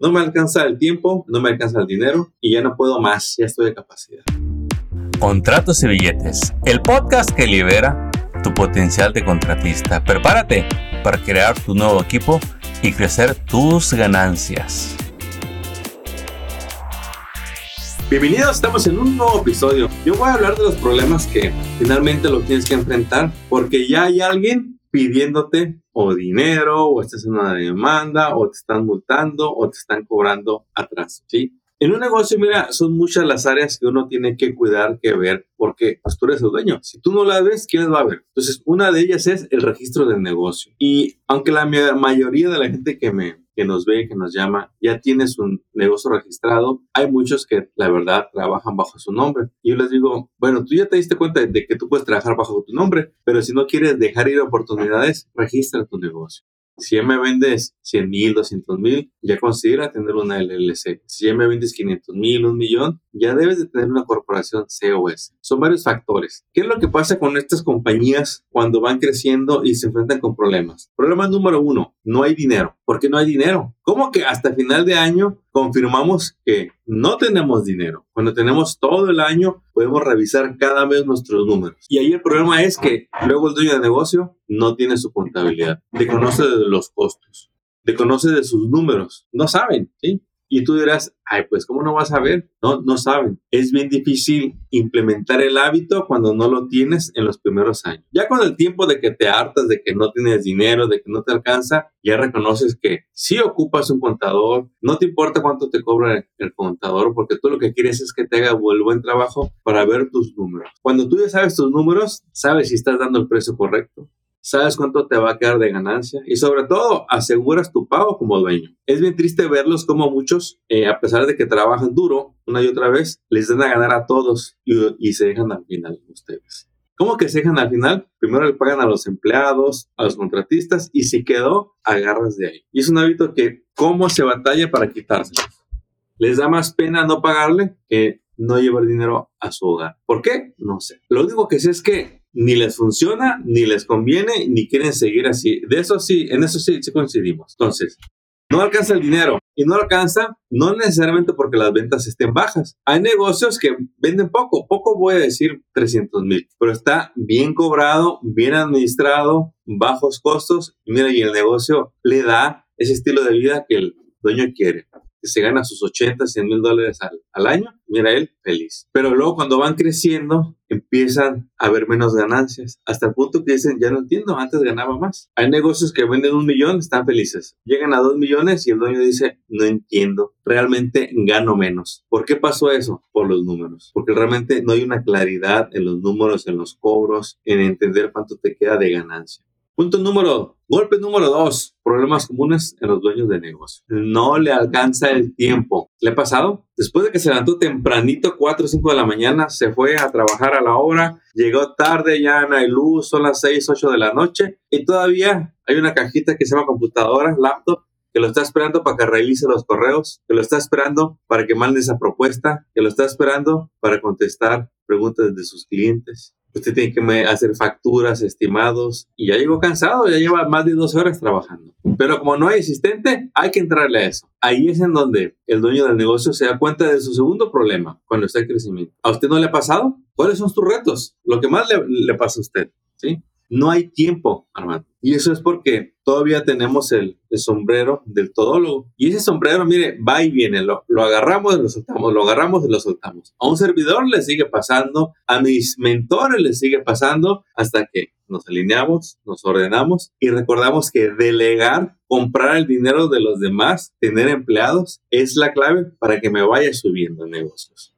No me alcanza el tiempo, no me alcanza el dinero y ya no puedo más, ya estoy de capacidad. Contratos y billetes, el podcast que libera tu potencial de contratista. Prepárate para crear tu nuevo equipo y crecer tus ganancias. Bienvenidos, estamos en un nuevo episodio. Yo voy a hablar de los problemas que finalmente lo tienes que enfrentar porque ya hay alguien pidiéndote o dinero o estás en una demanda o te están multando o te están cobrando atrás, ¿sí? En un negocio, mira, son muchas las áreas que uno tiene que cuidar, que ver, porque pues tú eres el dueño. Si tú no las ves, ¿quién las va a ver? Entonces, una de ellas es el registro del negocio. Y aunque la mayoría de la gente que me que nos ve, que nos llama, ya tienes un negocio registrado, hay muchos que la verdad trabajan bajo su nombre. Y yo les digo, bueno, tú ya te diste cuenta de que tú puedes trabajar bajo tu nombre, pero si no quieres dejar ir oportunidades, registra tu negocio. Si me vendes 100 mil, 200 mil, ya considera tener una LLC. Si ya me vendes 500 mil, un millón, ya debes de tener una corporación COS. Son varios factores. ¿Qué es lo que pasa con estas compañías cuando van creciendo y se enfrentan con problemas? Problema número uno, no hay dinero. ¿Por qué no hay dinero? ¿Cómo que hasta final de año confirmamos que no tenemos dinero? Cuando tenemos todo el año, podemos revisar cada vez nuestros números. Y ahí el problema es que luego el dueño de negocio no tiene su contabilidad, desconoce de los costos, desconoce de sus números, no saben, ¿sí? Y tú dirás, ay, pues, ¿cómo no vas a ver? No, no saben. Es bien difícil implementar el hábito cuando no lo tienes en los primeros años. Ya con el tiempo de que te hartas, de que no tienes dinero, de que no te alcanza, ya reconoces que si ocupas un contador, no te importa cuánto te cobra el contador, porque tú lo que quieres es que te haga el buen trabajo para ver tus números. Cuando tú ya sabes tus números, sabes si estás dando el precio correcto sabes cuánto te va a quedar de ganancia y sobre todo aseguras tu pago como dueño. Es bien triste verlos como muchos, eh, a pesar de que trabajan duro una y otra vez, les dan a ganar a todos y, se dejan al final ustedes. ¿Cómo que se dejan al final? Primero le pagan a los empleados, a los contratistas y si quedó, agarras de ahí. Y es un hábito que, ¿cómo se batalla para quitárselo? Les da más pena no pagarle que no llevar dinero a su hogar. ¿Por qué? No sé. Lo único que sé es que ni les funciona, ni les conviene, ni quieren seguir así. De eso sí, en eso sí, sí coincidimos. Entonces, no alcanza el dinero y no alcanza no necesariamente porque las ventas estén bajas. Hay negocios que venden poco, poco voy a decir 300 mil, pero está bien cobrado, bien administrado, bajos costos. mira, y el negocio le da ese estilo de vida que el dueño quiere que se gana sus 80, 100 mil dólares al, año, mira él feliz. Pero luego cuando van creciendo, empiezan a haber menos ganancias, hasta el punto que dicen, ya no entiendo, antes ganaba más. Hay negocios que venden un millón, están felices. Llegan a dos millones y el dueño dice, no entiendo, realmente gano menos. ¿Por qué pasó eso? Por los números. Porque realmente no hay una claridad en los números, en los cobros, en entender cuánto te queda de ganancia. Punto número, golpe número dos, problemas comunes en los dueños de negocio. No le alcanza el tiempo. ¿Le ha pasado? Después de que se levantó tempranito, 4 o 5 de la mañana, se fue a trabajar a la hora, llegó tarde, ya no hay luz, son las 6, 8 de la noche y todavía hay una cajita que se llama computadora, laptop, que lo está esperando para que realice los correos, que lo está esperando para que mande esa propuesta, que lo está esperando para contestar preguntas de sus clientes usted tiene que hacer facturas, estimados, y ya llegó cansado, ya lleva más de 12 horas trabajando. Pero como no hay asistente, hay que entrarle a eso. Ahí es en donde el dueño del negocio se da cuenta de su segundo problema cuando está en crecimiento. ¿A usted no le ha pasado? ¿Cuáles son sus retos? Lo que más le, le pasa a usted, ¿sí? No hay tiempo, Armando. Y eso es porque todavía tenemos el, sombrero del todólogo. Y ese sombrero, mire, va y viene. Lo, lo agarramos y lo soltamos, lo agarramos y lo soltamos. A un servidor le sigue pasando, a mis mentores le sigue pasando, hasta que nos alineamos, nos ordenamos y recordamos que delegar, comprar el dinero de los demás, tener empleados, es la clave para que me vaya subiendo en negocios.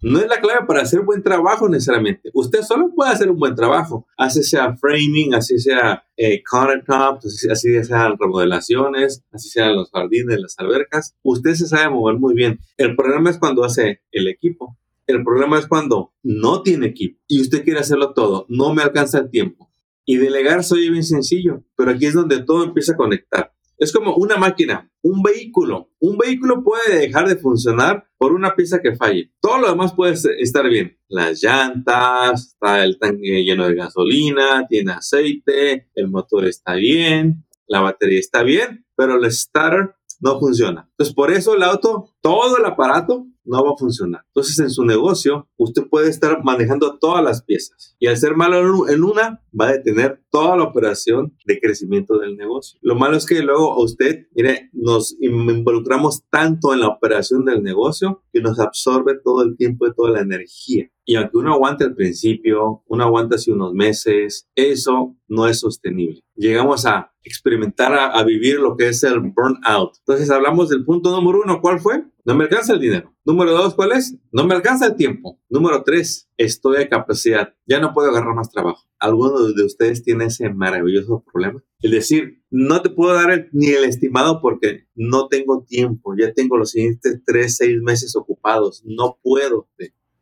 No es la clave para hacer buen trabajo necesariamente. Usted solo puede hacer un buen trabajo, así sea framing, así sea eh, countertops, así, así sean remodelaciones, así sean los jardines, las albercas. Usted se sabe mover muy bien. El problema es cuando hace el equipo. El problema es cuando no tiene equipo y usted quiere hacerlo todo. No me alcanza el tiempo. Y delegar soy bien sencillo, pero aquí es donde todo empieza a conectar. Es como una máquina, un vehículo. Un vehículo puede dejar de funcionar por una pieza que falle. Todo lo demás puede estar bien. Las llantas, está el tanque lleno de gasolina, tiene aceite, el motor está bien, la batería está bien, pero el starter no funciona. Entonces, por eso el auto, todo el aparato no va a funcionar. Entonces, en su negocio, usted puede estar manejando todas las piezas y al ser malo en una, va a detener toda la operación de crecimiento del negocio. Lo malo es que luego a usted, mire, nos involucramos tanto en la operación del negocio que nos absorbe todo el tiempo y toda la energía. Y aunque uno aguante al principio, uno aguanta hace unos meses, eso no es sostenible. Llegamos a experimentar, a, vivir lo que es el burnout. Entonces hablamos del punto número uno, ¿cuál fue? No me alcanza el dinero. Número dos, ¿cuál es? No me alcanza el tiempo. Número tres, estoy a capacidad. Ya no puedo agarrar más trabajo. ¿Alguno de ustedes tiene ese maravilloso problema? Es decir, no te puedo dar ni el estimado porque no tengo tiempo. Ya tengo los siguientes tres, seis meses ocupados. No puedo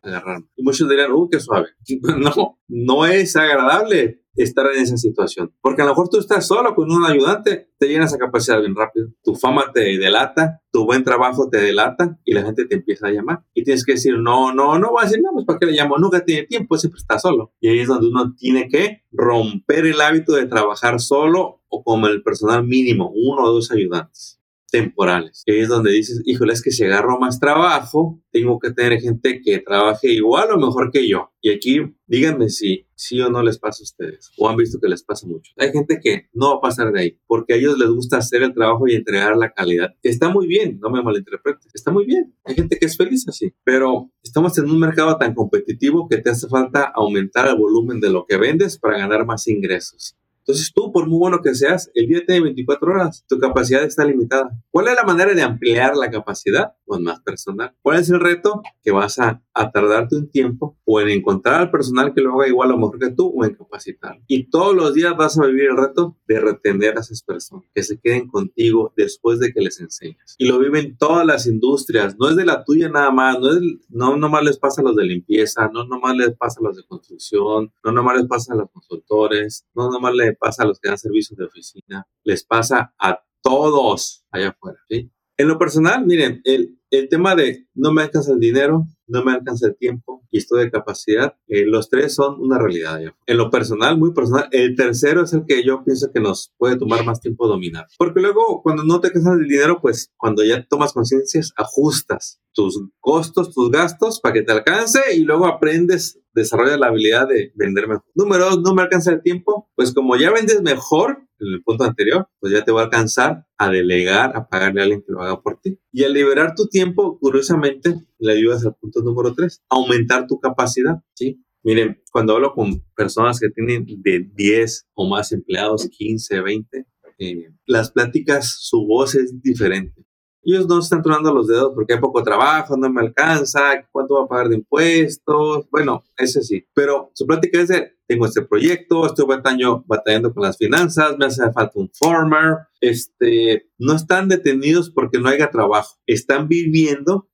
agarrarme. Y muchos dirán, ¡uh, qué suave! No, no es agradable estar en esa situación. Porque a lo mejor tú estás solo con un ayudante, te llenas esa capacidad bien rápido. Tu fama te delata, tu buen trabajo te delata y la gente te empieza a llamar. Y tienes que decir, no, no, no voy a decir, no, pues ¿para qué le llamo? Nunca tiene tiempo, siempre está solo. Y ahí es donde uno tiene que romper el hábito de trabajar solo o como el personal mínimo, uno o dos ayudantes temporales. Es donde dices, híjole, es que si agarro más trabajo, tengo que tener gente que trabaje igual o mejor que yo. Y aquí díganme si sí o no les pasa a ustedes, o han visto que les pasa mucho. Hay gente que no va a pasar de ahí, porque a ellos les gusta hacer el trabajo y entregar la calidad. Está muy bien, no me malinterpretes, está muy bien. Hay gente que es feliz así, pero estamos en un mercado tan competitivo que te hace falta aumentar el volumen de lo que vendes para ganar más ingresos. Entonces tú, por muy bueno que seas, el día tiene 24 horas, tu capacidad está limitada. ¿Cuál es la manera de ampliar la capacidad? Pues más personal. ¿Cuál es el reto? Que vas a, tardarte un tiempo o en encontrar al personal que lo haga igual o mejor que tú o en capacitar. Y todos los días vas a vivir el reto de retener a esas personas, que se queden contigo después de que les enseñas. Y lo viven todas las industrias, no es de la tuya nada más, no, es, no nomás les pasa a los de limpieza, no nomás les pasa a los de construcción, no nomás les pasa a los consultores, no nomás les pasa a los que dan servicios de oficina, les pasa a todos allá afuera. ¿sí? En lo personal, miren, el, el tema de no me alcanza el dinero, no me alcanza el tiempo y estoy de capacidad, eh, los tres son una realidad. En lo personal, muy personal, el tercero es el que yo pienso que nos puede tomar más tiempo dominar. Porque luego, cuando no te alcanza el dinero, pues cuando ya tomas conciencias, ajustas tus costos, tus gastos para que te alcance y luego aprendes, desarrollas la habilidad de vender mejor. Número dos, no me alcanza el tiempo, pues como ya vendes mejor, en el punto anterior, pues ya te va a alcanzar a delegar, a pagarle a alguien que lo haga por ti. Y al liberar tu tiempo, curiosamente, le ayudas al punto número tres, aumentar tu capacidad, ¿sí? Miren, cuando hablo con personas que tienen de 10 o más empleados, 15, 20, eh, las pláticas, su voz es diferente ellos no están tronando los dedos porque hay poco trabajo, no me alcanza, cuánto va a pagar de impuestos. Bueno, ese sí. Pero su plática es de, tengo este proyecto, estoy batallando, batallando con las finanzas, me hace falta un farmer. Este, no están detenidos porque no haya trabajo. Están viviendo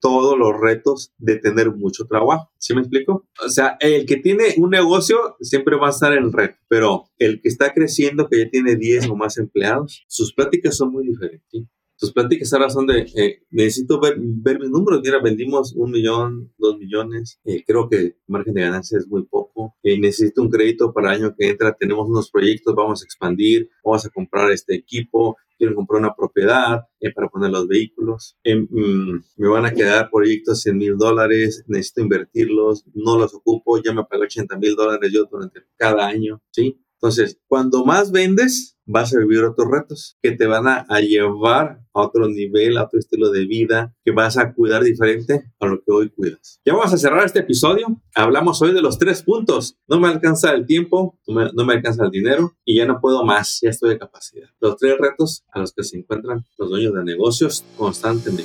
todos los retos de tener mucho trabajo. ¿Sí me explico? O sea, el que tiene un negocio siempre va a estar en red, pero el que está creciendo, que ya tiene 10 o más empleados, sus pláticas son muy diferentes tus pláticas ahora son de, eh, necesito ver, ver mis números, mira, vendimos un millón, dos millones, eh, creo que margen de ganancia es muy poco, eh, necesito un crédito para el año que entra, tenemos unos proyectos, vamos a expandir, vamos a comprar este equipo, quiero comprar una propiedad para poner los vehículos, mm, me van a quedar proyectos 100 mil dólares, necesito invertirlos, no los ocupo, ya me pago 80 mil dólares yo durante cada año, ¿sí? Entonces, cuando más vendes, vas a vivir otros retos que te van a, llevar a otro nivel, a otro estilo de vida, que vas a cuidar diferente a lo que hoy cuidas. Ya vamos a cerrar este episodio. Hablamos hoy de los tres puntos. No me alcanza el tiempo, no me, no me alcanza el dinero y ya no puedo más, ya estoy de capacidad. Los tres retos a los que se encuentran los dueños de negocios constantemente.